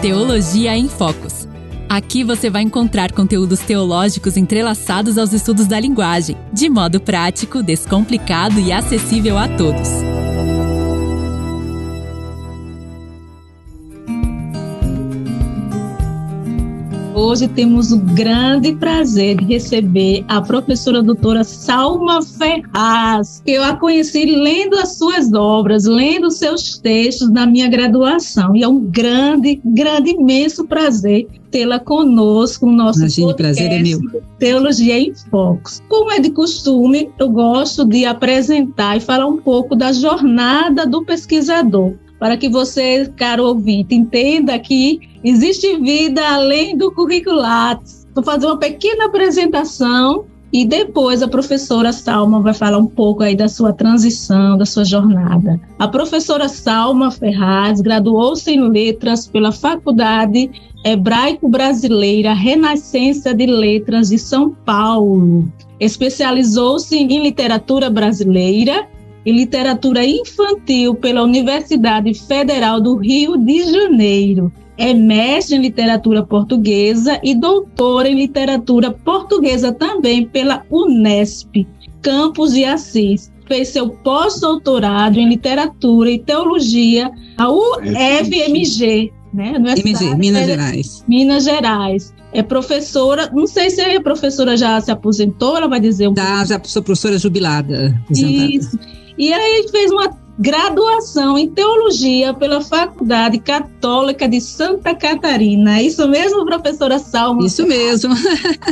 Teologia em Focos. Aqui você vai encontrar conteúdos teológicos entrelaçados aos estudos da linguagem, de modo prático, descomplicado e acessível a todos. Hoje temos o grande prazer de receber a professora doutora Salma Ferraz, que eu a conheci lendo as suas obras, lendo seus textos na minha graduação. E é um grande, grande, imenso prazer tê-la conosco no nosso Imagine, prazer é meu. Teologia em Focos. Como é de costume, eu gosto de apresentar e falar um pouco da jornada do pesquisador para que você, caro ouvinte, entenda que existe vida além do curricular. Vou fazer uma pequena apresentação e depois a professora Salma vai falar um pouco aí da sua transição, da sua jornada. A professora Salma Ferraz graduou-se em letras pela Faculdade Hebraico-Brasileira Renascença de Letras de São Paulo. Especializou-se em literatura brasileira e Literatura Infantil pela Universidade Federal do Rio de Janeiro. É mestre em literatura portuguesa e doutora em literatura portuguesa também pela Unesp, Campos de Assis. Fez seu pós-doutorado em literatura e teologia na UFMG, né? MG, Minas Gerais. Minas Gerais. É professora, não sei se a professora já se aposentou, ela vai dizer um Já, já sou professora jubilada. Isso. E aí fez uma graduação em teologia pela Faculdade Católica de Santa Catarina. É isso mesmo, professora Salma? Isso mesmo.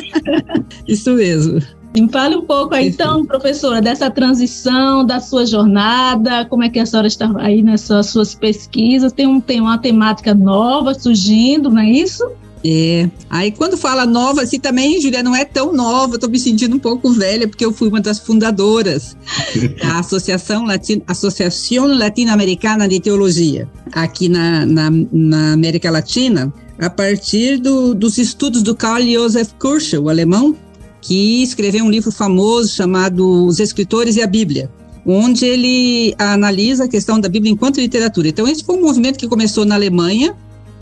isso mesmo. Me fale um pouco aí, então, professora, dessa transição, da sua jornada, como é que a senhora está aí nessas suas pesquisas? Tem, um, tem uma temática nova surgindo, não é isso? É. Aí quando fala nova, assim também, Julia, não é tão nova, tô me sentindo um pouco velha, porque eu fui uma das fundadoras da Associação, Latin, Associação Latino-Americana de Teologia, aqui na, na, na, América Latina, a partir do, dos estudos do Karl Josef Kirschel, o alemão, que escreveu um livro famoso chamado Os Escritores e a Bíblia onde ele analisa a questão da Bíblia enquanto literatura. Então, esse foi um movimento que começou na Alemanha,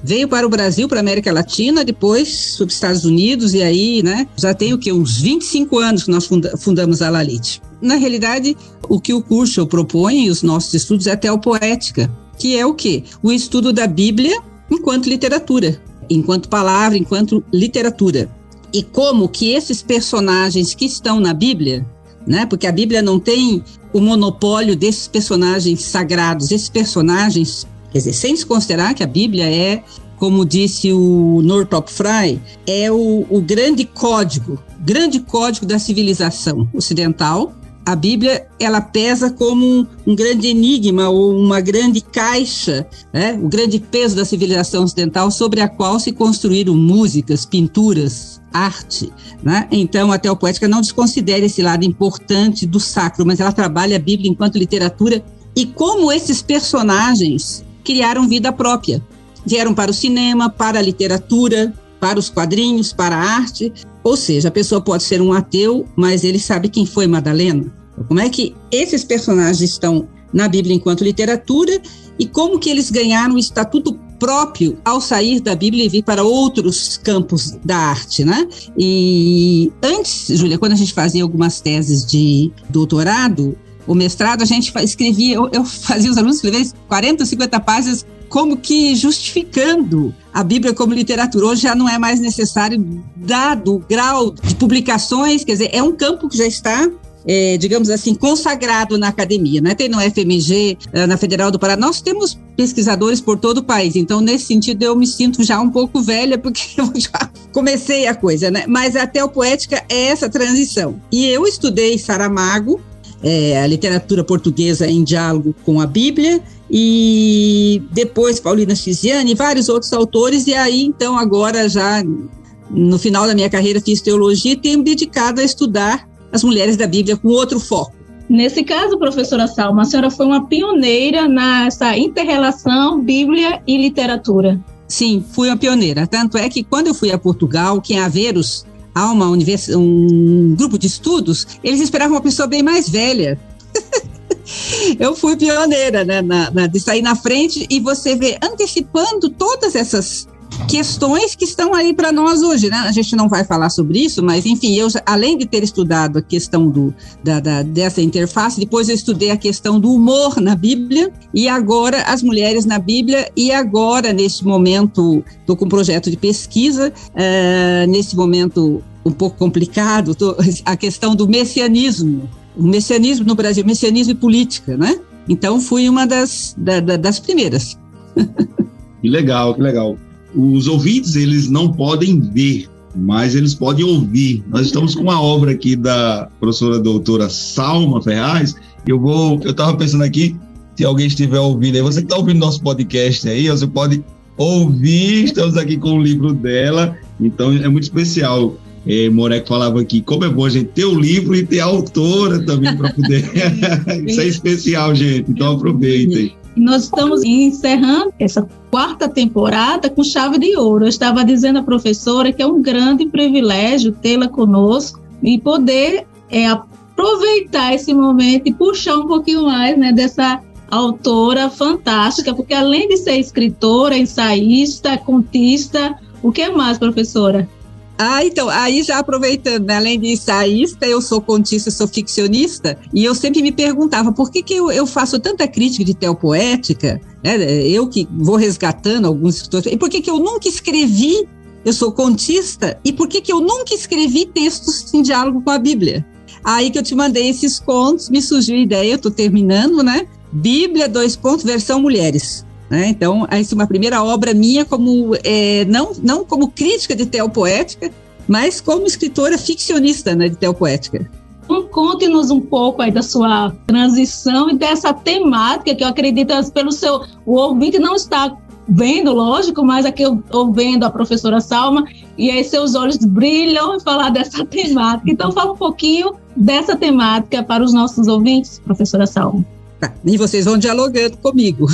veio para o Brasil, para a América Latina, depois para os Estados Unidos, e aí, né, já tem o que? Uns 25 anos que nós funda fundamos a Lalite. Na realidade, o que o curso propõe, os nossos estudos, é a teopoética, que é o quê? O estudo da Bíblia enquanto literatura, enquanto palavra, enquanto literatura. E como que esses personagens que estão na Bíblia, né, porque a Bíblia não tem o monopólio desses personagens sagrados, esses personagens Quer dizer, sem desconsiderar que a Bíblia é, como disse o Northrop Frye, é o, o grande código, grande código da civilização ocidental. A Bíblia ela pesa como um, um grande enigma ou uma grande caixa, né? o grande peso da civilização ocidental sobre a qual se construíram músicas, pinturas, arte. Né? Então, a teopoética não desconsidera esse lado importante do sacro, mas ela trabalha a Bíblia enquanto literatura e como esses personagens criaram vida própria. Vieram para o cinema, para a literatura, para os quadrinhos, para a arte. Ou seja, a pessoa pode ser um ateu, mas ele sabe quem foi Madalena. Como é que esses personagens estão na Bíblia enquanto literatura e como que eles ganharam o estatuto próprio ao sair da Bíblia e vir para outros campos da arte, né? E antes, Júlia, quando a gente fazia algumas teses de doutorado, o mestrado, a gente escrevia, eu, eu fazia os alunos escreverem 40, 50 páginas como que justificando a Bíblia como literatura. Hoje já não é mais necessário, dado o grau de publicações, quer dizer, é um campo que já está é, digamos assim, consagrado na academia, né? Tem no FMG, eh, na Federal do Paraná, nós temos pesquisadores por todo o país, então nesse sentido eu me sinto já um pouco velha, porque eu já comecei a coisa, né? Mas a teopoética é essa transição. E eu estudei Saramago, é, a literatura portuguesa em diálogo com a Bíblia, e depois Paulina Chiziane e vários outros autores, e aí então agora já no final da minha carreira fiz teologia e tenho me dedicado a estudar as mulheres da Bíblia com outro foco. Nesse caso, professora Salma, a senhora foi uma pioneira nessa interrelação Bíblia e literatura. Sim, fui uma pioneira. Tanto é que quando eu fui a Portugal, que em Averos há uma univers... um grupo de estudos, eles esperavam uma pessoa bem mais velha. eu fui pioneira né, na, na, de sair na frente e você vê antecipando todas essas questões que estão aí para nós hoje, né? A gente não vai falar sobre isso, mas enfim, eu além de ter estudado a questão do, da, da, dessa interface, depois eu estudei a questão do humor na Bíblia e agora as mulheres na Bíblia e agora neste momento estou com um projeto de pesquisa uh, nesse momento um pouco complicado, tô, a questão do messianismo, o messianismo no Brasil, messianismo e política, né? Então fui uma das, da, da, das primeiras. Que legal, que legal os ouvintes eles não podem ver, mas eles podem ouvir. Nós estamos com uma obra aqui da professora doutora Salma Ferraz. Eu vou, eu estava pensando aqui, se alguém estiver ouvindo aí, você que está ouvindo nosso podcast aí, você pode ouvir. Estamos aqui com o livro dela, então é muito especial. É, Moreco falava aqui, como é bom a gente ter o livro e ter a autora também para poder. Isso é especial, gente. Então aproveitem. Nós estamos encerrando essa quarta temporada com chave de ouro. Eu estava dizendo à professora que é um grande privilégio tê-la conosco e poder é, aproveitar esse momento e puxar um pouquinho mais né, dessa autora fantástica, porque além de ser escritora, ensaísta, contista, o que mais, professora? Ah, então, aí já aproveitando, né, além de ensaísta, eu sou contista, sou ficcionista, e eu sempre me perguntava por que, que eu, eu faço tanta crítica de teopoética, né, eu que vou resgatando alguns escritores, e por que, que eu nunca escrevi, eu sou contista, e por que, que eu nunca escrevi textos em diálogo com a Bíblia? Aí que eu te mandei esses contos, me surgiu a ideia, eu estou terminando, né? Bíblia, dois pontos, versão mulheres. Né? Então, essa é uma primeira obra minha como é, não, não como crítica de teopoética, mas como escritora ficcionista né, de teopoética. Então, conte-nos um pouco aí da sua transição e dessa temática que eu acredito pelo seu o ouvinte não está vendo, lógico, mas aqui eu ouvindo a professora Salma e aí seus olhos brilham em falar dessa temática. Então fala um pouquinho dessa temática para os nossos ouvintes, professora Salma. E vocês vão dialogando comigo.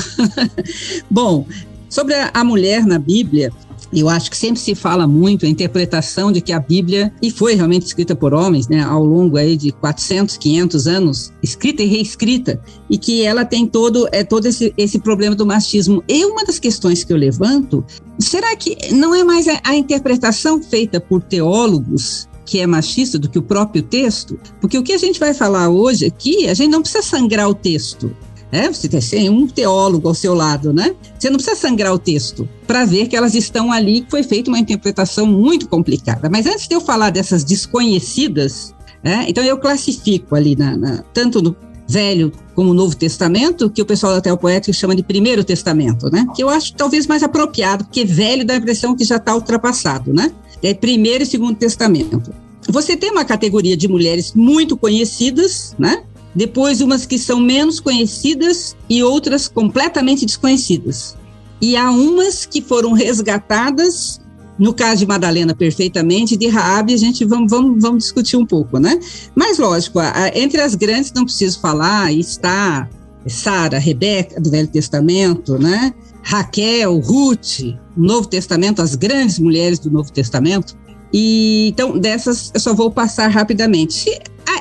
Bom, sobre a mulher na Bíblia, eu acho que sempre se fala muito a interpretação de que a Bíblia, e foi realmente escrita por homens, né, ao longo aí de 400, 500 anos, escrita e reescrita, e que ela tem todo, é, todo esse, esse problema do machismo. E uma das questões que eu levanto, será que não é mais a, a interpretação feita por teólogos que é machista do que o próprio texto, porque o que a gente vai falar hoje aqui, a gente não precisa sangrar o texto. É, você tem um teólogo ao seu lado, né? Você não precisa sangrar o texto para ver que elas estão ali, que foi feita uma interpretação muito complicada. Mas antes de eu falar dessas desconhecidas, é, então eu classifico ali, na, na, tanto no Velho como Novo Testamento, que o pessoal da Teopoética chama de Primeiro Testamento, né? Que eu acho talvez mais apropriado, porque velho dá a impressão que já está ultrapassado, né? É Primeiro e Segundo Testamento. Você tem uma categoria de mulheres muito conhecidas, né? Depois umas que são menos conhecidas e outras completamente desconhecidas. E há umas que foram resgatadas, no caso de Madalena perfeitamente, de Raabe a gente vamos, vamos, vamos discutir um pouco, né? Mas lógico, entre as grandes não preciso falar, está Sara, Rebeca do Velho Testamento, né? Raquel, Ruth, Novo Testamento, as grandes mulheres do Novo Testamento. E então dessas eu só vou passar rapidamente.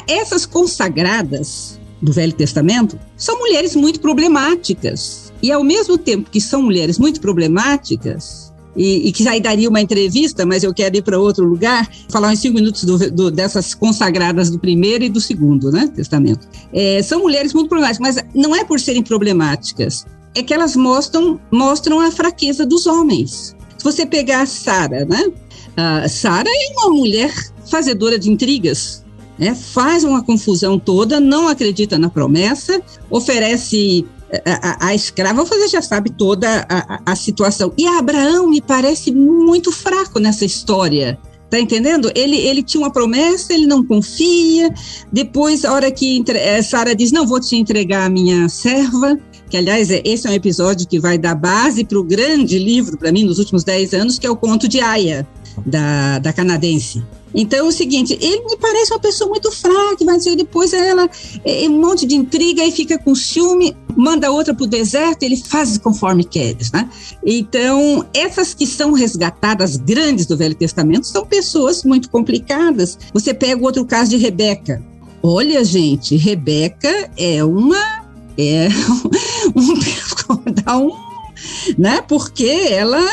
Essas consagradas do Velho Testamento são mulheres muito problemáticas. E ao mesmo tempo que são mulheres muito problemáticas, e, e, que aí daria uma entrevista, mas eu quero ir para outro lugar, falar uns cinco minutos do, do, dessas consagradas do primeiro e do segundo né, testamento. É, são mulheres muito problemáticas, mas não é por serem problemáticas, é que elas mostram, mostram a fraqueza dos homens. Se você pegar a Sara, né? Sara é uma mulher fazedora de intrigas, né? faz uma confusão toda, não acredita na promessa, oferece a, a, escrava, você já sabe toda a, a, situação. E Abraão me parece muito fraco nessa história. Tá entendendo? Ele, ele tinha uma promessa, ele não confia. Depois, a hora que eh, Sara diz: Não vou te entregar a minha serva, que aliás é, esse é um episódio que vai dar base para o grande livro para mim nos últimos 10 anos, que é o Conto de Aya, da, da canadense. Então é o seguinte, ele me parece uma pessoa muito fraca, mas depois ela é, um monte de intriga e fica com ciúme, manda outra para o deserto, ele faz conforme queres, né? Então essas que são resgatadas grandes do Velho Testamento são pessoas muito complicadas. Você pega o outro caso de Rebeca. Olha, gente, Rebeca é uma é um, um, né? Porque ela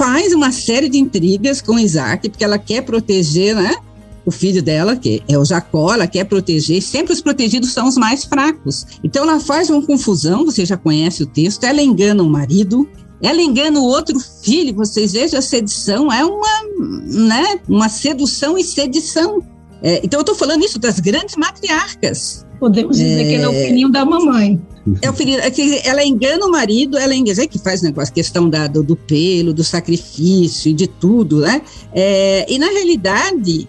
faz uma série de intrigas com Isaac, porque ela quer proteger, né? O filho dela, que é o Jacó, ela quer proteger, sempre os protegidos são os mais fracos. Então ela faz uma confusão, você já conhece o texto, ela engana o marido, ela engana o outro filho, vocês vejam a sedição, é uma, né, uma sedução e sedição. É, então eu estou falando isso das grandes matriarcas. Podemos dizer é... que é o filhinho da mamãe. É o é que ela engana o marido, ela engana, é que faz negócio, questão da, do, do pelo, do sacrifício, de tudo, né? É, e na realidade,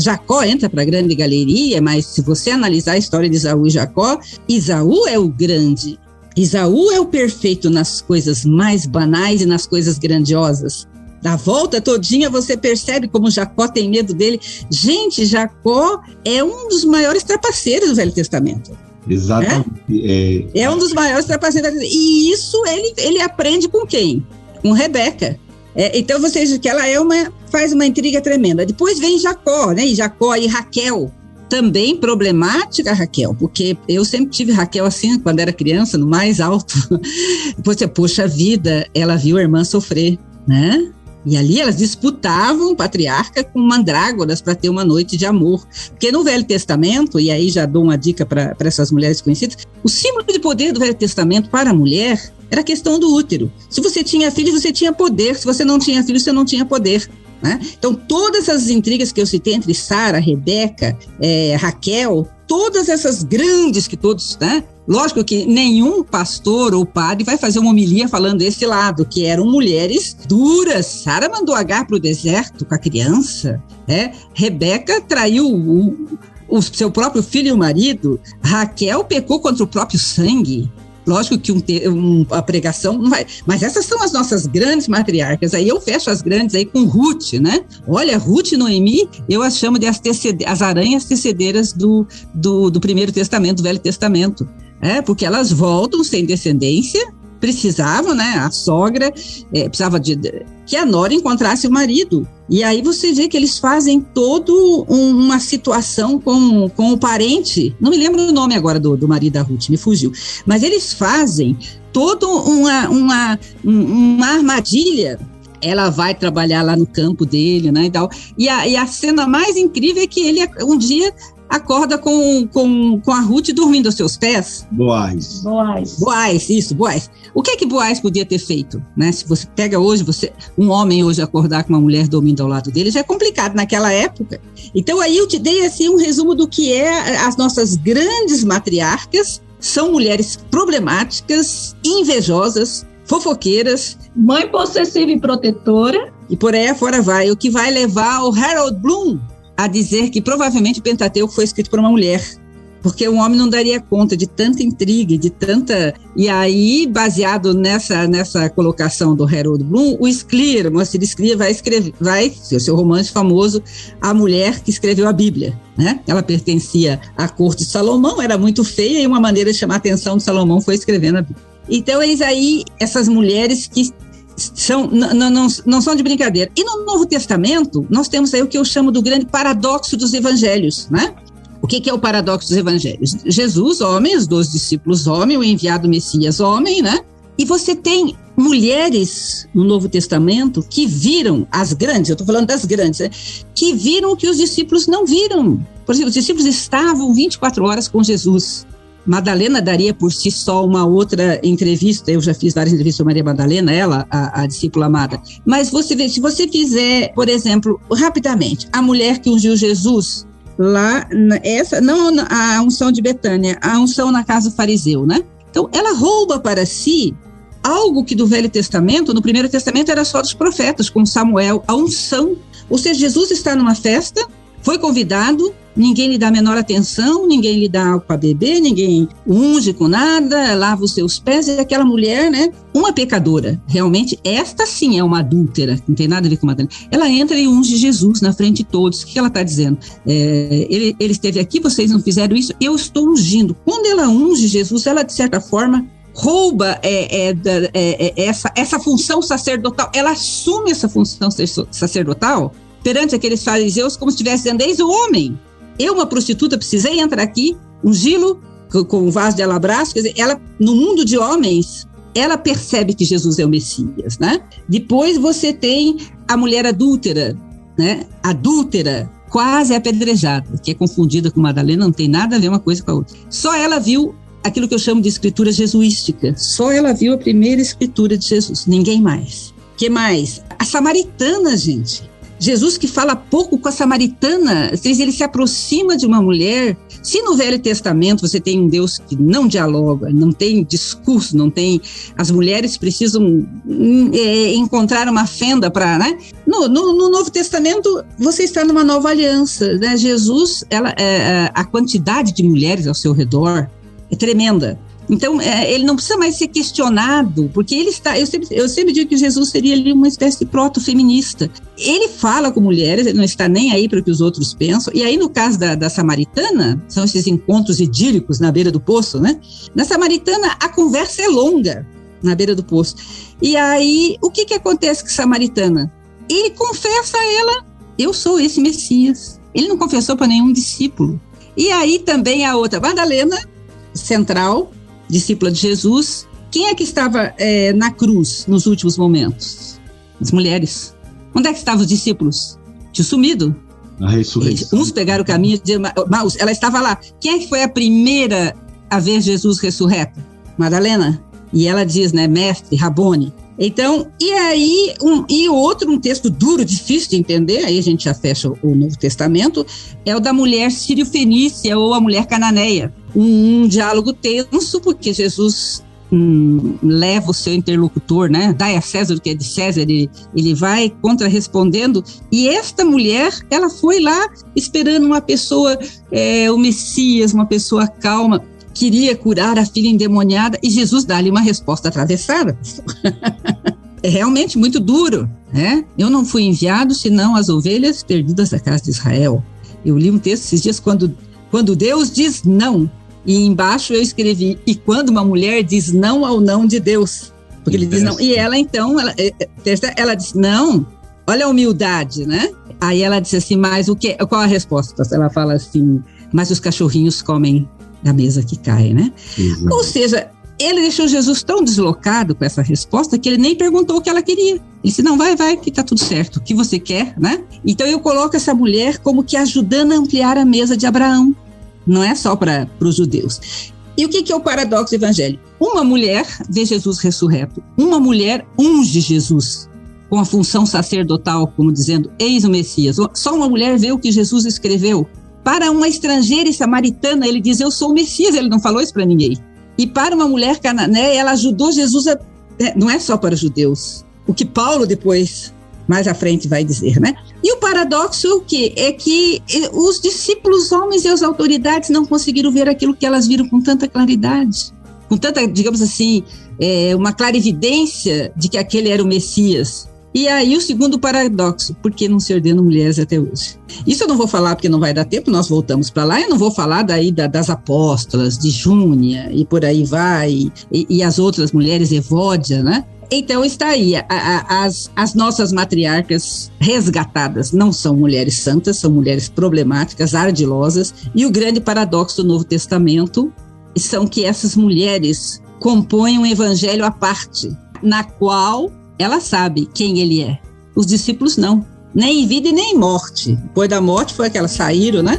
Jacó entra para a grande galeria, mas se você analisar a história de Isaú e Jacó, Isaú é o grande. Isaú é o perfeito nas coisas mais banais e nas coisas grandiosas. Da volta todinha você percebe como Jacó tem medo dele. Gente, Jacó é um dos maiores trapaceiros do Velho Testamento. Exatamente. É, é, é um dos maiores trapaceiros. E isso ele, ele aprende com quem? Com Rebeca. É, então você veja que ela é uma, faz uma intriga tremenda. Depois vem Jacó, né? E Jacó e Raquel. Também problemática, Raquel, porque eu sempre tive Raquel assim, quando era criança, no mais alto. Você, poxa vida, ela viu a irmã sofrer, né? E ali elas disputavam patriarca com mandrágoras para ter uma noite de amor. Porque no Velho Testamento, e aí já dou uma dica para essas mulheres conhecidas, o símbolo de poder do Velho Testamento para a mulher era a questão do útero. Se você tinha filho, você tinha poder. Se você não tinha filho, você não tinha poder. Né? Então, todas essas intrigas que eu citei entre Sara, Rebeca, é, Raquel, todas essas grandes que todos, né? Lógico que nenhum pastor ou padre vai fazer uma homilia falando desse lado, que eram mulheres duras. Sara mandou Agar para o deserto com a criança. Né? Rebeca traiu o, o seu próprio filho e o marido. Raquel pecou contra o próprio sangue. Lógico que um, um, a pregação não vai. Mas essas são as nossas grandes matriarcas. Aí eu fecho as grandes aí com Ruth, né? Olha, Ruth e Noemi, eu as chamo de as, tecede, as aranhas tecedeiras do, do, do Primeiro Testamento, do Velho Testamento. É, porque elas voltam sem descendência, precisavam, né? A sogra é, precisava de, que a nora encontrasse o marido. E aí você vê que eles fazem toda um, uma situação com, com o parente. Não me lembro o nome agora do, do marido da Ruth, me fugiu. Mas eles fazem toda uma, uma, uma armadilha ela vai trabalhar lá no campo dele, né, e tal. E a, e a cena mais incrível é que ele um dia acorda com, com, com a Ruth dormindo aos seus pés. Boaz. Boaz. Boaz, isso, Boaz. O que é que Boaz podia ter feito? Né? Se você pega hoje, você um homem hoje acordar com uma mulher dormindo ao lado dele, já é complicado naquela época. Então aí eu te dei assim um resumo do que é as nossas grandes matriarcas, são mulheres problemáticas, invejosas, fofoqueiras. Mãe possessiva e protetora. E por aí afora vai, o que vai levar o Harold Bloom a dizer que provavelmente o Pentateuco foi escrito por uma mulher, porque um homem não daria conta de tanta intriga, de tanta. E aí, baseado nessa, nessa colocação do Harold Bloom, o Scler, Moacir Scler, vai escrever, vai, seu, seu romance famoso, A Mulher que Escreveu a Bíblia. Né? Ela pertencia à corte de Salomão, era muito feia, e uma maneira de chamar a atenção de Salomão foi escrevendo a Bíblia. Então, eis aí essas mulheres que são, não, não, não são de brincadeira. E no Novo Testamento, nós temos aí o que eu chamo do grande paradoxo dos evangelhos, né? O que, que é o paradoxo dos evangelhos? Jesus, homem, os dois discípulos, homem, o enviado Messias, homem, né? E você tem mulheres no Novo Testamento que viram as grandes, eu estou falando das grandes, né? que viram o que os discípulos não viram. Por exemplo, os discípulos estavam 24 horas com Jesus. Madalena daria por si só uma outra entrevista, eu já fiz várias entrevistas com Maria Madalena, ela, a, a discípula amada. Mas você vê, se você fizer, por exemplo, rapidamente, a mulher que ungiu Jesus, lá, essa, não a unção de Betânia, a unção na casa fariseu, né? Então, ela rouba para si algo que do Velho Testamento, no Primeiro Testamento era só dos profetas, com Samuel, a unção. Ou seja, Jesus está numa festa, foi convidado, ninguém lhe dá a menor atenção, ninguém lhe dá algo para beber, ninguém unge com nada, lava os seus pés, e aquela mulher, né, uma pecadora, realmente, esta sim é uma adúltera, não tem nada a ver com Madalena, ela entra e unge Jesus na frente de todos, o que ela está dizendo? É, ele, ele esteve aqui, vocês não fizeram isso, eu estou ungindo. Quando ela unge Jesus, ela, de certa forma, rouba é, é, é, é, essa, essa função sacerdotal, ela assume essa função sacerdotal perante aqueles fariseus como se estivesse dizendo, eis o homem, eu, uma prostituta, precisei entrar aqui, ungí-lo com um vaso de alabastro. Quer dizer, ela, no mundo de homens, ela percebe que Jesus é o Messias, né? Depois você tem a mulher adúltera, né? Adúltera, quase apedrejada, que é confundida com Madalena, não tem nada a ver uma coisa com a outra. Só ela viu aquilo que eu chamo de escritura jesuística. Só ela viu a primeira escritura de Jesus, ninguém mais. Que mais? A samaritana, gente. Jesus que fala pouco com a samaritana, ele se aproxima de uma mulher. Se no Velho Testamento você tem um Deus que não dialoga, não tem discurso, não tem. As mulheres precisam é, encontrar uma fenda para. Né? No, no, no, Novo Testamento você está numa nova aliança. Né? Jesus, ela, é, a quantidade de mulheres ao seu redor é tremenda. Então, é, ele não precisa mais ser questionado, porque ele está. Eu sempre, eu sempre digo que Jesus seria ali uma espécie de proto-feminista. Ele fala com mulheres, ele não está nem aí para o que os outros pensam. E aí, no caso da, da samaritana, são esses encontros idílicos na beira do poço, né? Na samaritana, a conversa é longa na beira do poço. E aí, o que, que acontece com a samaritana? Ele confessa a ela: Eu sou esse Messias. Ele não confessou para nenhum discípulo. E aí também a outra, Madalena, central, discípula de Jesus. Quem é que estava é, na cruz nos últimos momentos? As mulheres. Onde é que estavam os discípulos? Tinha sumido. Na ressurreição. Uns pegaram o caminho de Maus. Ela estava lá. Quem é que foi a primeira a ver Jesus ressurreto? Madalena. E ela diz, né, mestre, Rabone. Então, e aí, um, e outro, um texto duro, difícil de entender, aí a gente já fecha o Novo Testamento, é o da mulher sírio-fenícia ou a mulher cananeia. Um, um diálogo tenso, porque Jesus hum, leva o seu interlocutor, né? Dai a César o que é de César, ele, ele vai contra-respondendo. E esta mulher, ela foi lá esperando uma pessoa, é, o Messias, uma pessoa calma queria curar a filha endemoniada e Jesus dá-lhe uma resposta atravessada. é realmente muito duro, né? Eu não fui enviado senão as ovelhas perdidas da casa de Israel. Eu li um texto esses dias quando, quando Deus diz não, e embaixo eu escrevi, e quando uma mulher diz não ao não de Deus, porque ele diz não, e ela então, ela, é, é, ela diz não, olha a humildade, né? Aí ela disse assim, mas o que, qual a resposta? Ela fala assim, mas os cachorrinhos comem da mesa que cai, né? Exato. Ou seja, ele deixou Jesus tão deslocado com essa resposta que ele nem perguntou o que ela queria. Ele disse: Não, vai, vai, que tá tudo certo. O que você quer, né? Então eu coloco essa mulher como que ajudando a ampliar a mesa de Abraão. Não é só para os judeus. E o que, que é o paradoxo evangélico? Uma mulher vê Jesus ressurreto. Uma mulher unge Jesus com a função sacerdotal, como dizendo: Eis o Messias. Só uma mulher vê o que Jesus escreveu. Para uma estrangeira e samaritana, ele diz: Eu sou o Messias. Ele não falou isso para ninguém. E para uma mulher canané, ela ajudou Jesus a. Né, não é só para os judeus. O que Paulo depois, mais à frente, vai dizer, né? E o paradoxo é o quê? É que eh, os discípulos, homens e as autoridades não conseguiram ver aquilo que elas viram com tanta claridade. Com tanta, digamos assim, é, uma clarividência de que aquele era o Messias. E aí o segundo paradoxo, por que não se ordenam mulheres até hoje? Isso eu não vou falar porque não vai dar tempo, nós voltamos para lá, eu não vou falar daí da, das apóstolas, de Júnia e por aí vai, e, e as outras mulheres, Evódia, né? Então está aí, a, a, as, as nossas matriarcas resgatadas não são mulheres santas, são mulheres problemáticas, ardilosas, e o grande paradoxo do Novo Testamento são que essas mulheres compõem um evangelho à parte, na qual ela sabe quem ele é. Os discípulos não. Nem em vida e nem em morte. Depois da morte foi que elas saíram, né?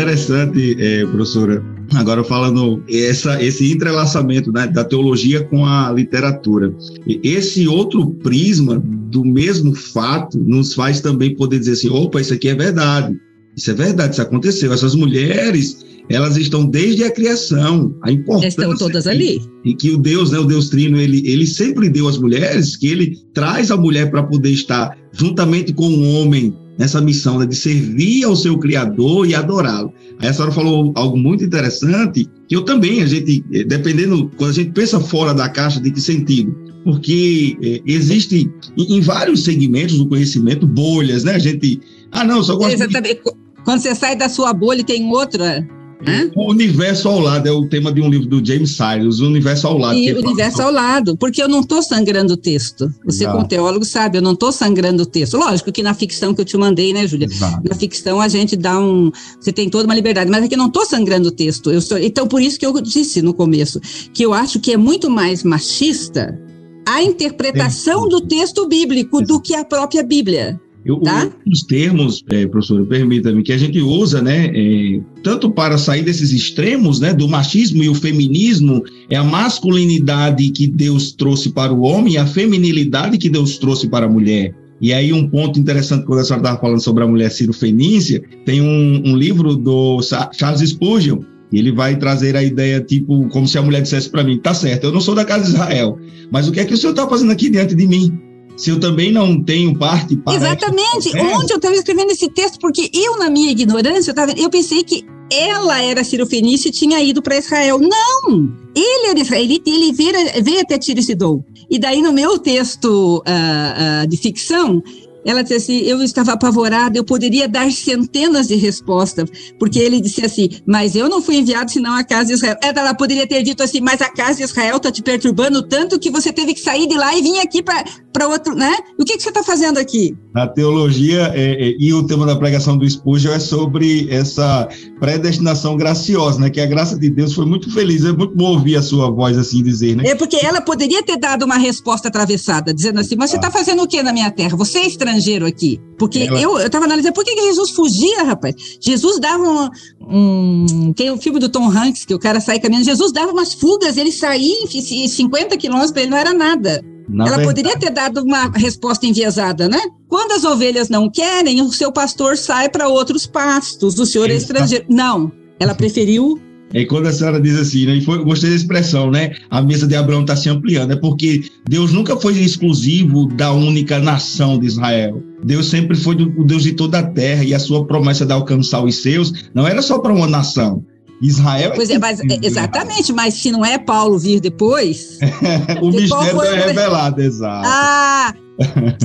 Interessante, é, professora, agora falando essa, esse entrelaçamento né, da teologia com a literatura. Esse outro prisma do mesmo fato nos faz também poder dizer assim, opa, isso aqui é verdade, isso é verdade, isso aconteceu. Essas mulheres, elas estão desde a criação, a importância estão todas ali e que o Deus, né, o Deus Trino, ele, ele sempre deu às mulheres que ele traz a mulher para poder estar juntamente com o homem nessa missão né, de servir ao seu Criador e adorá-lo. Aí a senhora falou algo muito interessante, que eu também, a gente, eh, dependendo, quando a gente pensa fora da caixa, de que sentido? Porque é, existe em, em, vários segmentos do conhecimento bolhas, né? A gente, ah, não, só gosto Exatamente. De... Quando você sai da sua bolha, tem outra Né? O universo ao lado é o tema de um livro do James Cyrus, o universo ao lado. E o universo ao lado, porque eu não estou sangrando o texto. Você, Exato. como teólogo, sabe, eu não estou sangrando o texto. Lógico que na ficção que eu te mandei, né, Júlia? Na ficção a gente dá um. Você tem toda uma liberdade, mas aqui eu não estou sangrando o texto. Eu sou, então, por isso que eu disse no começo, que eu acho que é muito mais machista a interpretação do texto bíblico do que a própria Bíblia. Eu, tá? Os termos, é, professor, permita-me, que a gente usa, né, é, tanto para sair desses extremos, né, do machismo e o feminismo, é a masculinidade que Deus trouxe para o homem e a feminilidade que Deus trouxe para a mulher. E aí um ponto interessante, quando a senhora estava falando sobre a mulher cirofenícia, tem um, um livro do Charles Spurgeon, e ele vai trazer a ideia, tipo, como se a mulher dissesse para mim: tá certo, eu não sou da casa de Israel, mas o que é que o senhor está fazendo aqui diante de mim? Se eu também não tenho parte para. Exatamente, onde eu estava escrevendo esse texto, porque eu, na minha ignorância, eu, tava, eu pensei que ela era Cirofenícia e tinha ido para Israel. Não! Ele era israelita e ele veio, veio até Tiro e Sidon. E daí, no meu texto uh, uh, de ficção, ela disse assim: eu estava apavorada, eu poderia dar centenas de respostas, porque ele disse assim: mas eu não fui enviado senão a casa de Israel. Ela poderia ter dito assim: mas a casa de Israel está te perturbando tanto que você teve que sair de lá e vir aqui para outro, né? O que, que você está fazendo aqui? A teologia é, é, e o tema da pregação do Spurgeon é sobre essa predestinação graciosa, né? Que a graça de Deus foi muito feliz, é muito bom ouvir a sua voz assim dizer, né? É porque ela poderia ter dado uma resposta atravessada, dizendo assim: mas você está ah. fazendo o que na minha terra? Você é estranho estrangeiro aqui. Porque Ela... eu estava analisando por que, que, Jesus fugia, rapaz. Jesus dava um, um. Tem o filme do Tom Hanks, que o cara sai caminhando. Jesus dava umas fugas, ele saía em 50 quilômetros, para ele não era nada. Na Ela verdade. poderia ter dado uma resposta enviesada, né? Quando as ovelhas não querem, o seu pastor sai para outros pastos, o senhor é estrangeiro. Não, ela preferiu e quando a senhora diz assim, né, foi, gostei da expressão, né? A mesa de Abraão está se ampliando, é porque Deus nunca foi exclusivo da única nação de Israel. Deus sempre foi o Deus de toda a terra e a sua promessa de alcançar os seus não era só para uma nação. Israel é pois é, mas, exatamente, mas se não é Paulo vir depois. o mistério foi... é revelado, exato. Ah,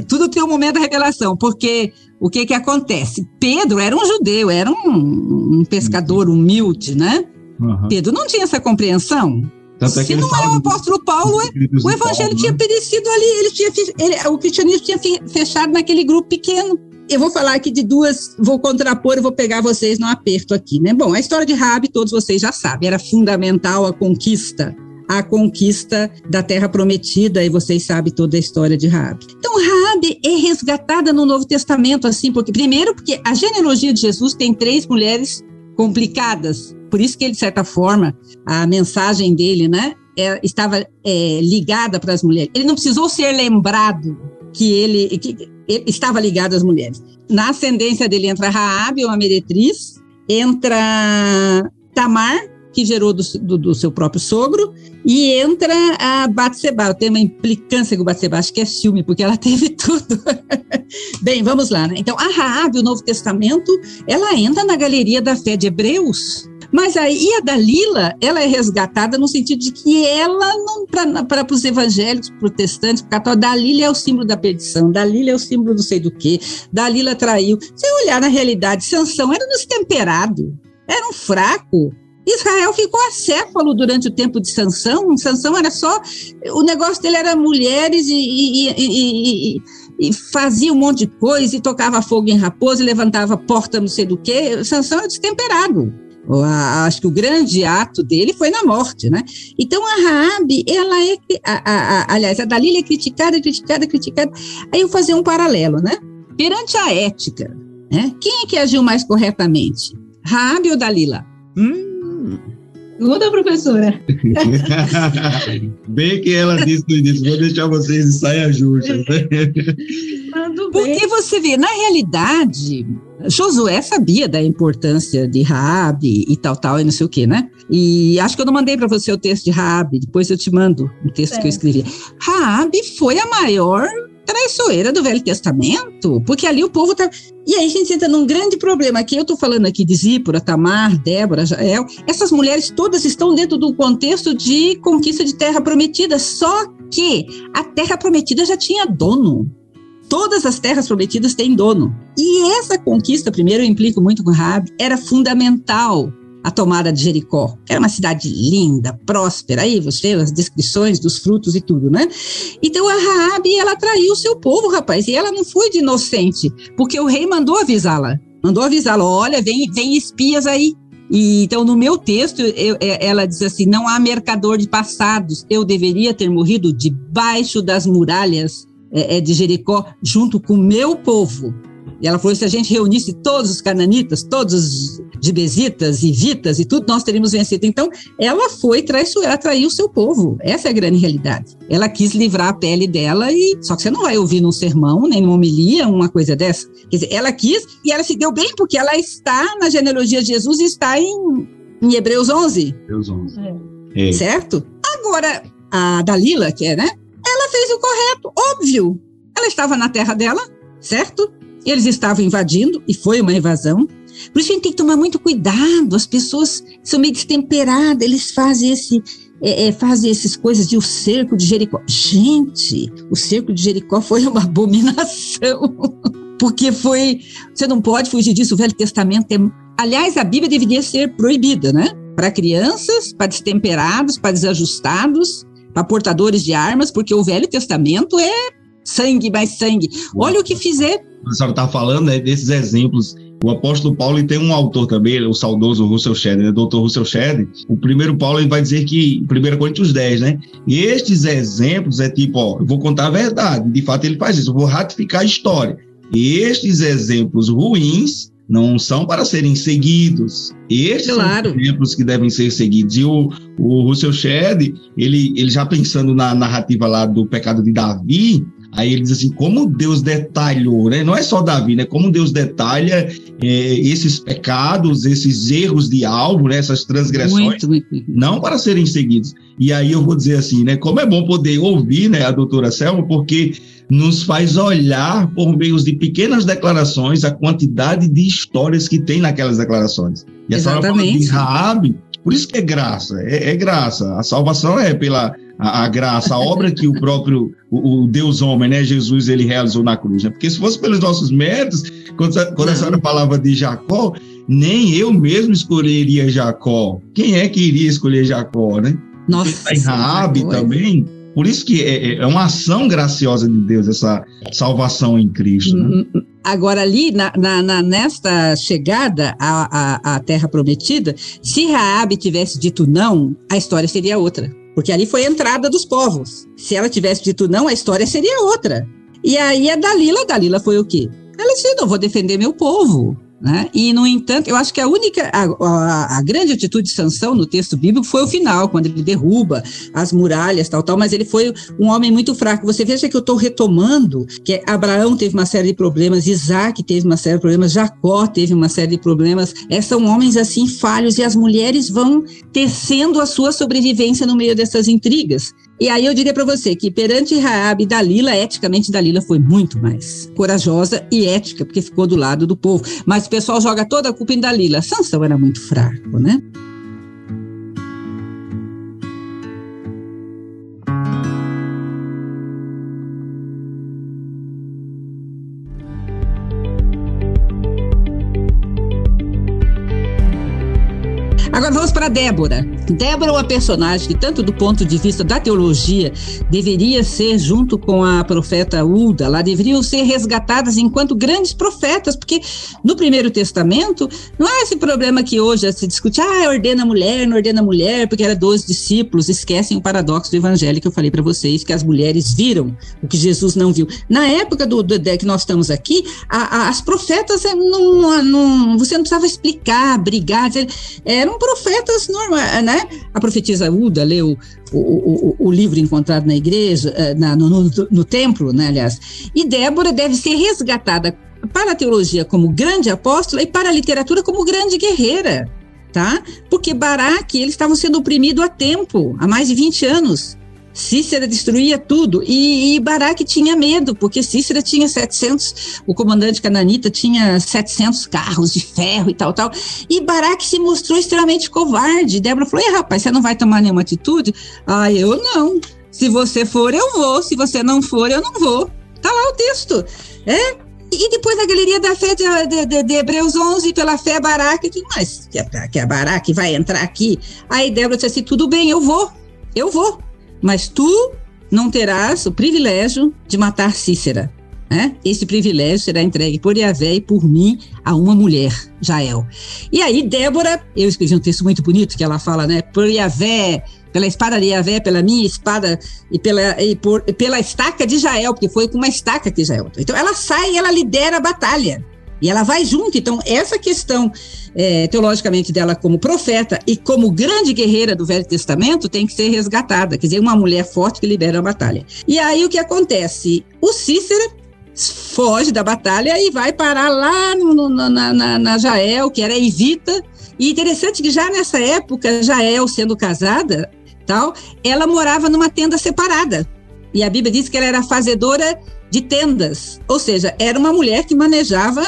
tudo tem um momento da revelação, porque o que que acontece? Pedro era um judeu, era um, um pescador humilde, né? Uhum. Pedro não tinha essa compreensão. Tanto é Se não é o apóstolo Paulo, o evangelho Paulo, tinha né? perecido ali, ele tinha, ele, o cristianismo tinha fechado naquele grupo pequeno. Eu vou falar aqui de duas, vou contrapor, vou pegar vocês no aperto aqui, né? Bom, a história de Rabi, todos vocês já sabem, era fundamental a conquista, a conquista da terra prometida, e vocês sabem toda a história de Rabi. Então, Rabi é resgatada no Novo Testamento, assim, porque, primeiro, porque a genealogia de Jesus tem três mulheres complicadas. Por isso que ele, de certa forma, a mensagem dele, né, é, estava é, ligada para as mulheres. Ele não precisou ser lembrado que ele, que ele estava ligado às mulheres. Na ascendência dele entra Raabe, uma meretriz, entra Tamar, que gerou do, do, do, seu próprio sogro, e entra a Batseba. Tem uma implicância com Batseba, acho que é ciúme, porque ela teve tudo. Bem, vamos lá, né? Então, a Raabe, o Novo Testamento, ela entra na galeria da fé de Hebreus, mas aí a Dalila, ela é resgatada no sentido de que ela não, para os evangélicos, protestantes, católicos, Dalila é o símbolo da perdição, Dalila é o símbolo não sei do que, Dalila traiu. Se olhar na realidade, Sansão era um destemperado, era um fraco, Israel ficou acéfalo durante o tempo de Sansão. Sansão era só. O negócio dele era mulheres e, e, e, e, fazia um monte de coisa, e tocava fogo em raposa, e levantava porta não sei do que. Sansão é destemperado. Acho que o grande ato dele foi na morte, né? Então a Raabe, ela é, a, a, aliás, a Dalila é criticada, criticada, criticada. Aí eu fazer um paralelo, né? Perante a ética, né? Quem é que agiu mais corretamente? Raabe ou Dalila? Hum, Muda, professora. Bem que ela disse no início, vou deixar vocês em saia justa. Porque você vê, na realidade, Josué sabia da importância de Raabe e tal, tal, e não sei o quê, né? E acho que eu não mandei para você o texto de Raabe, depois eu te mando o texto é. que eu escrevi. Raabe foi a maior traiçoeira do Velho Testamento, porque ali o povo tá. E aí a gente entra num grande problema. Aqui eu estou falando aqui de Zípora, Tamar, Débora, Jael. Essas mulheres todas estão dentro do contexto de conquista de terra prometida, só que a terra prometida já tinha dono. Todas as terras prometidas têm dono. E essa conquista, primeiro eu implico muito com Rabi, era fundamental a tomada de Jericó. Era uma cidade linda, próspera, aí você as descrições dos frutos e tudo, né? Então a Raabe, ela traiu o seu povo, rapaz, e ela não foi de inocente, porque o rei mandou avisá-la. Mandou avisá-la, olha, vem, vem espias aí. E, então, no meu texto, eu, é, ela diz assim: não há mercador de passados. Eu deveria ter morrido debaixo das muralhas é, é de Jericó, junto com o meu povo. E ela falou: se a gente reunisse todos os cananitas, todos os gibezitas e vitas e tudo, nós teríamos vencido. Então, ela foi traiçoeira, ela traiu o seu povo. Essa é a grande realidade. Ela quis livrar a pele dela e. Só que você não vai ouvir num sermão, nem numa homilia, uma coisa dessa. Quer dizer, ela quis e ela se deu bem porque ela está na genealogia de Jesus e está em, em Hebreus 11. Hebreus 11. É. Certo? Agora, a Dalila, que é, né? Ela fez o correto, óbvio. Ela estava na terra dela, certo? Eles estavam invadindo, e foi uma invasão. Por isso a gente tem que tomar muito cuidado. As pessoas são meio destemperadas, eles fazem esse. É, é, fazem essas coisas de o cerco de Jericó. Gente, o cerco de Jericó foi uma abominação. Porque foi. Você não pode fugir disso. O Velho Testamento é. Aliás, a Bíblia deveria ser proibida, né? Para crianças, para destemperados, para desajustados, para portadores de armas, porque o Velho Testamento é sangue mais sangue. Olha o que fizer. A senhora está falando né, desses exemplos. O apóstolo Paulo tem um autor também, o saudoso Russell Shedd, né, doutor Russell Shedd. O primeiro Paulo ele vai dizer que, 1 Coríntios 10, né? E estes exemplos é tipo, ó, eu vou contar a verdade. De fato, ele faz isso, eu vou ratificar a história. E estes exemplos ruins não são para serem seguidos. Estes claro. são exemplos que devem ser seguidos. E o, o Russell Shedd, ele, ele já pensando na narrativa lá do pecado de Davi, Aí ele diz assim, como Deus detalhou, né? Não é só Davi, né? Como Deus detalha é, esses pecados, esses erros de alvo, né? essas transgressões, muito, muito. não para serem seguidos. E aí eu vou dizer assim, né? Como é bom poder ouvir, né, a doutora Selma, porque nos faz olhar por meio de pequenas declarações a quantidade de histórias que tem naquelas declarações. E a Exatamente. de Raab, por isso que é graça, é, é graça. A salvação é pela a, a, graça, a obra que o próprio o, o, Deus homem, né, Jesus, ele realizou na cruz. Né? Porque se fosse pelos nossos méritos, quando, quando a senhora falava de Jacó, nem eu mesmo escolheria Jacó. Quem é que iria escolher Jacó, né? Nossa. Em Raabe também. Por isso que é, é, é, uma ação graciosa de Deus, essa salvação em Cristo. Né? Hum, hum. Agora, ali, na, na, nesta chegada à, à, à Terra Prometida, se Raabe tivesse dito não, a história seria outra. Porque ali foi a entrada dos povos. Se ela tivesse dito não, a história seria outra. E aí a Dalila, a Dalila foi o quê? Ela disse: não, vou defender meu povo. Né? E, no entanto, eu acho que a única, a, a, a, grande atitude de Sansão no texto bíblico foi o final, quando ele derruba as muralhas, tal, tal, mas ele foi um homem muito fraco. Você veja que eu estou retomando que Abraão teve uma série de problemas, Isaac teve uma série de problemas, Jacó teve uma série de problemas. É, são homens assim falhos e as mulheres vão tecendo a sua sobrevivência no meio dessas intrigas. E aí eu diria para você que perante Raab, Dalila, eticamente Dalila foi muito mais corajosa e ética, porque ficou do lado do povo. Mas o pessoal joga toda a culpa em Dalila. Sansão era muito fraco, né? Para Débora. Débora é uma personagem que, tanto do ponto de vista da teologia, deveria ser, junto com a profeta Uda, lá deveriam ser resgatadas enquanto grandes profetas, porque no Primeiro Testamento não é esse problema que hoje se discute, ah, ordena mulher, não ordena mulher, porque era 12 discípulos, esquecem o paradoxo do evangelho que eu falei para vocês, que as mulheres viram o que Jesus não viu. Na época do, do que nós estamos aqui, a, a, as profetas, é, não, não, você não precisava explicar, brigar, eram profetas normais, né? A profetisa Uda leu o, o, o, livro encontrado na igreja, eh, na, no, no, no templo, né, aliás. E Débora deve ser resgatada para a teologia como grande apóstola e para a literatura como grande guerreira, tá? Porque Baraque, eles estavam sendo oprimidos há tempo, há mais de 20 anos. Cícera destruía tudo e, e Baraque tinha medo, porque Cícera tinha 700, o comandante cananita tinha 700 carros de ferro e tal, tal. E Baraque se mostrou extremamente covarde. Débora falou: rapaz, você não vai tomar nenhuma atitude? Ah, eu não. Se você for, eu vou. Se você não for, eu não vou. Tá lá o texto. É, E depois a galeria da fé de, de, de Hebreus 11, pela fé Baraque, que, mas que, que a Baraque vai entrar aqui. Aí Débora disse assim: tudo bem, eu vou, eu vou, mas tu não terás o privilégio de matar Cícera. Né? Esse privilégio será entregue por Yahvé e por mim a uma mulher, Jael. E aí, Débora, eu escrevi um texto muito bonito que ela fala, né? Por Yahvé, pela espada de Yahvé, pela minha espada e pela, e por, pela estaca de Jael, porque foi com uma estaca que Jael. Então ela sai e ela lidera a batalha. E ela vai junto. Então, essa questão é, teologicamente dela como profeta e como grande guerreira do Velho Testamento tem que ser resgatada. Quer dizer, uma mulher forte que libera a batalha. E aí o que acontece? O Cícero foge da batalha e vai parar lá no, na, na, na Jael, que era Evita. E interessante que já nessa época, Jael sendo casada, tal, ela morava numa tenda separada. E a Bíblia diz que ela era fazedora de tendas, ou seja, era uma mulher que manejava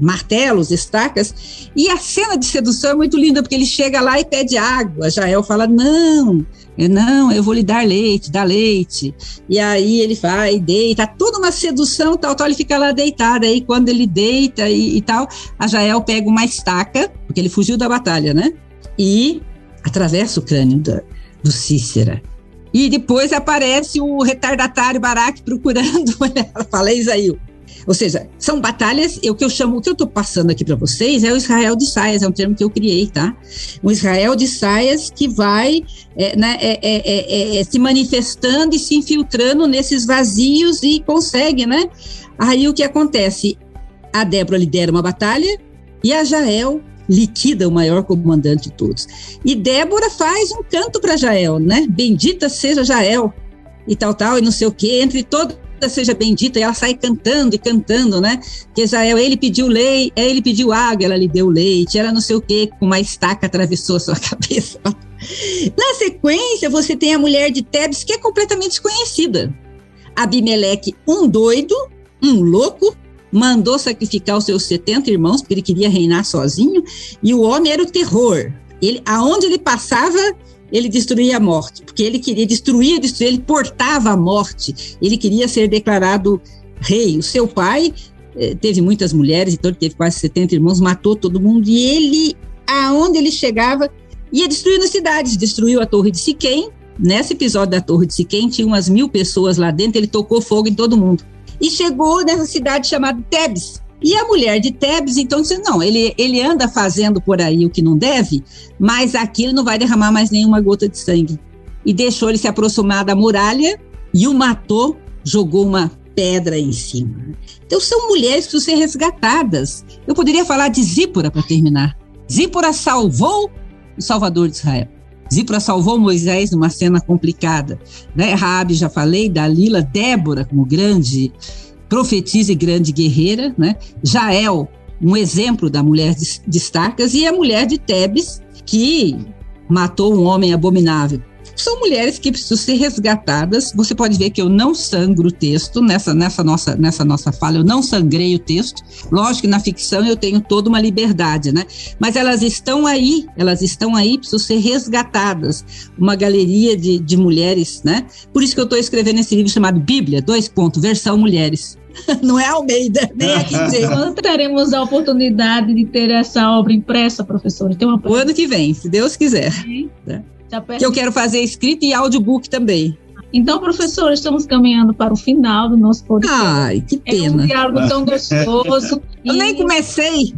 martelos, estacas. E a cena de sedução é muito linda, porque ele chega lá e pede água. Jael fala: Não, não, eu vou lhe dar leite, dá leite. E aí ele vai, deita, toda uma sedução, tal, tal, ele fica lá deitado. Aí quando ele deita e, e tal, a Jael pega uma estaca, porque ele fugiu da batalha, né? E atravessa o crânio da, do Cícera. E depois aparece o retardatário Baraque procurando. Ela fala, Isaías, ou seja, são batalhas, o que eu chamo, o que eu estou passando aqui para vocês é o Israel de saias, é um termo que eu criei, tá? Um Israel de saias que vai é, né, é é, é, é, se manifestando e se infiltrando nesses vazios e consegue, né? Aí o que acontece? A Débora lidera uma batalha e a Jael liquida o maior comandante de todos. E Débora faz um canto para Jael, né? Bendita seja Jael e tal, tal, e não sei o quê, entre todos seja bendita, e ela sai cantando e cantando, né? Que Israel, ele pediu leite, ele pediu água, ela lhe deu leite, ela não sei o que, com uma estaca atravessou a sua cabeça. Na sequência, você tem a mulher de Tebes, que é completamente desconhecida. Abimeleque, um doido, um louco, mandou sacrificar os seus 70 irmãos, porque ele queria reinar sozinho, e o homem era o terror. Ele, aonde ele passava, ele destruía a morte, porque ele queria destruir, destruir, ele portava a morte, ele queria ser declarado rei. O seu pai eh, teve muitas mulheres, então ele teve quase 70 irmãos, matou todo mundo, e ele, aonde ele chegava, ia destruindo cidades, destruiu a torre de Siquém, nesse episódio da torre de Siquém, tinha umas mil pessoas lá dentro, ele tocou fogo em todo mundo. E chegou nessa cidade chamada Tebes, e a mulher de Tebes, então, disse: não, ele, ele anda fazendo por aí o que não deve, mas aqui ele não vai derramar mais nenhuma gota de sangue. E deixou ele se aproximar da muralha e o matou, jogou uma pedra em cima. Então, são mulheres que precisam ser resgatadas. Eu poderia falar de Zípora para terminar. Zípora salvou o Salvador de Israel. Zípora salvou Moisés numa cena complicada. Né? Rabi, já falei, Dalila, Débora, como grande profetisa e grande guerreira, né? Jael, um exemplo da mulher de, de e a mulher de Tebes, que matou um homem abominável. São mulheres que precisam ser resgatadas. Você pode ver que eu não sangro o texto nessa, nessa, nossa, nessa nossa fala, eu não sangrei o texto. Lógico que na ficção eu tenho toda uma liberdade, né? Mas elas estão aí, elas estão aí, precisam ser resgatadas. Uma galeria de, de mulheres, né? Por isso que eu estou escrevendo esse livro chamado Bíblia, dois pontos, versão mulheres. não é Almeida, nem aqui Quando teremos a oportunidade de ter essa obra impressa, professora? Tem uma... O ano que vem, se Deus quiser. Né? Que eu quero fazer escrito e audiobook também. Então, professor, estamos caminhando para o final do nosso podcast. Ai, que pena. É um diálogo tão gostoso. eu nem comecei.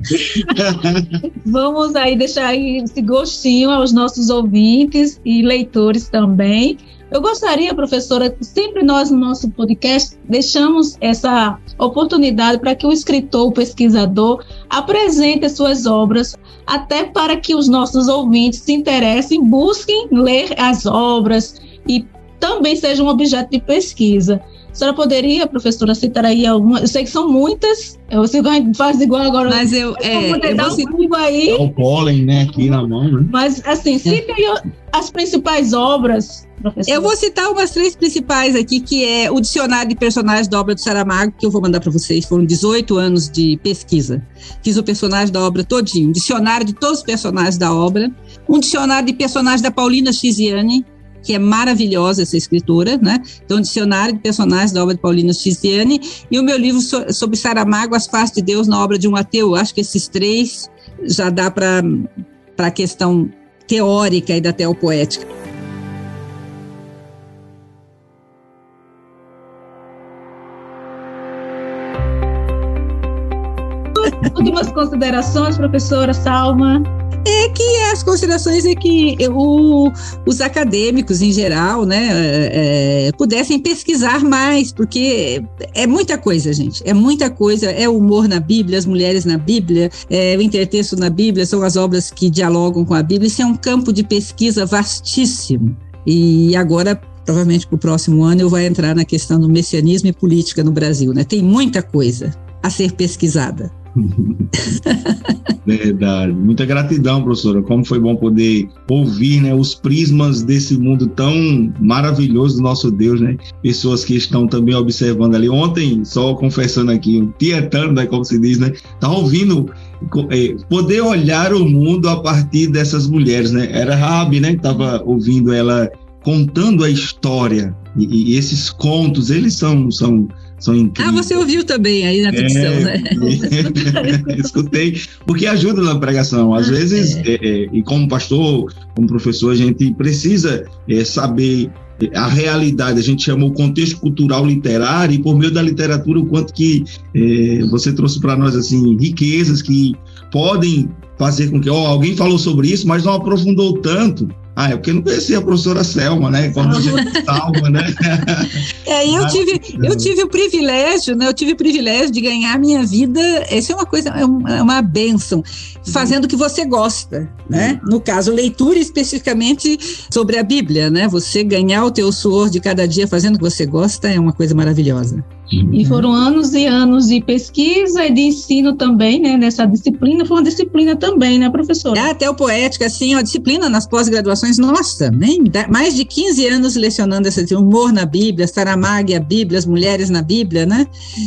Vamos aí deixar esse gostinho aos nossos ouvintes e leitores também. Eu gostaria, professora, sempre nós no nosso podcast deixamos essa oportunidade para que o escritor, o pesquisador, apresente as suas obras, até para que os nossos ouvintes se interessem, busquem ler as obras e também sejam um objeto de pesquisa. A senhora poderia, professora, citar aí algumas? Eu sei que são muitas. Você faz igual agora. Mas eu. É, eu dar um aí. o pólen, né, aqui na mão, né? Mas, assim, cite aí as principais obras Professor. Eu vou citar umas três principais aqui, que é o dicionário de personagens da obra do Saramago, que eu vou mandar para vocês. Foram 18 anos de pesquisa. Fiz o personagem da obra todinho, um dicionário de todos os personagens da obra, um dicionário de personagens da Paulina Chiziane, que é maravilhosa essa escritora, né? Então, Dicionário de Personagens da obra de Paulino Tiziane, e o meu livro so, sobre Saramago, As Faces de Deus na obra de um ateu. Acho que esses três já dá para a questão teórica e da teopoética. Últimas considerações, professora Salma? É que as considerações é que o, os acadêmicos em geral, né, é, é, pudessem pesquisar mais, porque é muita coisa, gente, é muita coisa, é o humor na Bíblia, as mulheres na Bíblia, é, o intertexto na Bíblia, são as obras que dialogam com a Bíblia, isso é um campo de pesquisa vastíssimo. E agora provavelmente para o próximo ano eu vou entrar na questão do messianismo e política no Brasil, né? Tem muita coisa a ser pesquisada. Verdade. Muita gratidão, professora. Como foi bom poder ouvir né, os prismas desse mundo tão maravilhoso do nosso Deus, né? Pessoas que estão também observando ali. Ontem, só confessando aqui, tietando, né, como se diz, né? Tá ouvindo é, poder olhar o mundo a partir dessas mulheres, né? Era Rabi, né? Que estava ouvindo ela contando a história e, e, esses contos, eles são são são incríveis. Ah, você ouviu também aí na ficção, é, né? escutei, porque ajuda na pregação. Às ah, vezes, é. É, e como pastor, como professor, a gente precisa é, saber a realidade, a gente chama o contexto cultural literário, e por meio da literatura, o quanto que é, você trouxe para nós, assim, riquezas que podem fazer com que, ó, alguém falou sobre isso, mas não aprofundou tanto, ah, é porque não conhecia a professora Selma, né? Como a gente salva, né? É, eu tive, eu tive o privilégio, né? Eu tive o privilégio de ganhar a minha vida. Essa é uma coisa, é uma, é uma benção, fazendo o que você gosta, né? No caso, leitura especificamente sobre a Bíblia, né? Você ganhar o teu suor de cada dia fazendo o que você gosta é uma coisa maravilhosa. E foram anos e anos de pesquisa e de ensino também, né? Nessa disciplina, foi uma disciplina também, né, professora? É, até o poética, assim, a disciplina nas pós-graduações, nossa, nem mais de 15 anos lecionando esse humor na Bíblia, Saramago e a Bíblia, as mulheres na Bíblia, né?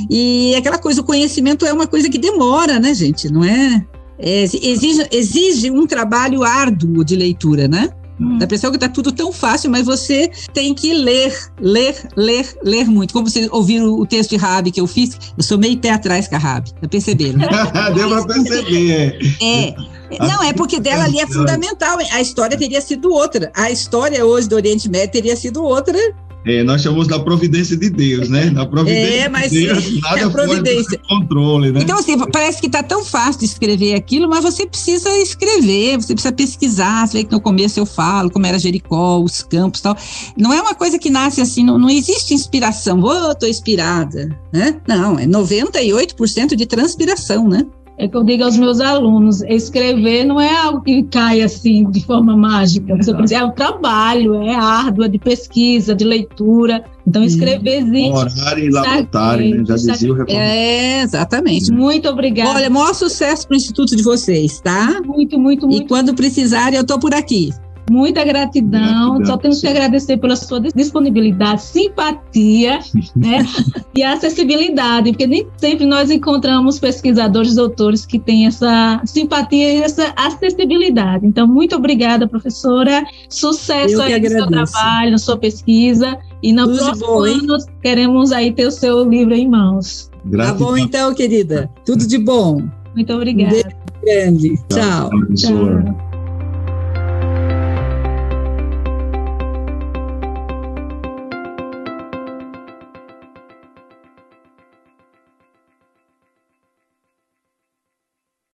E aquela coisa, o conhecimento é uma coisa que demora, né, gente? Não é? é exige, exige um trabalho árduo de leitura, né? Hum. Da pessoa que está tudo tão fácil, mas você tem que ler, ler, ler, ler muito. Como vocês ouviram o texto de Rabi que eu fiz, eu sou meio pé atrás com a Rabi. Tá percebendo? Né? Deu para perceber. É. Não, é porque dela ali é fundamental. A história teria sido outra. A história hoje do Oriente Médio teria sido outra é, nós chamamos da providência de Deus, né? Na providência é, mas de Deus, nada é providência. controle, né? Então, assim, parece que está tão fácil de escrever aquilo, mas você precisa escrever, você precisa pesquisar. Você vê que no começo eu falo como era Jericó, os campos e tal. Não é uma coisa que nasce assim, não, não existe inspiração. Ô, oh, tô inspirada, né? Não, é 98% de transpiração, né? É que eu digo aos meus alunos, escrever não é algo que cai assim de forma mágica. Você é um trabalho, é árduo, é de pesquisa, de leitura. Então, escrever existe. Horário e laboratório, né? Já dizia o reformador. É, exatamente. Muito obrigada. Olha, maior sucesso para o Instituto de vocês, tá? Muito, muito, muito. E quando precisarem, eu estou por aqui. Muita gratidão. gratidão. Só tenho que agradecer pela sua disponibilidade, simpatia né? e acessibilidade, porque nem sempre nós encontramos pesquisadores, doutores que têm essa simpatia e essa acessibilidade. Então, muito obrigada, professora. Sucesso aí no seu trabalho, na sua pesquisa. E no Tudo próximo bom, ano queremos aí ter o seu livro em mãos. Gratidão. Tá bom então, querida. Tudo de bom. Muito obrigada. Um beijo grande. Tchau. Tchau. Tchau.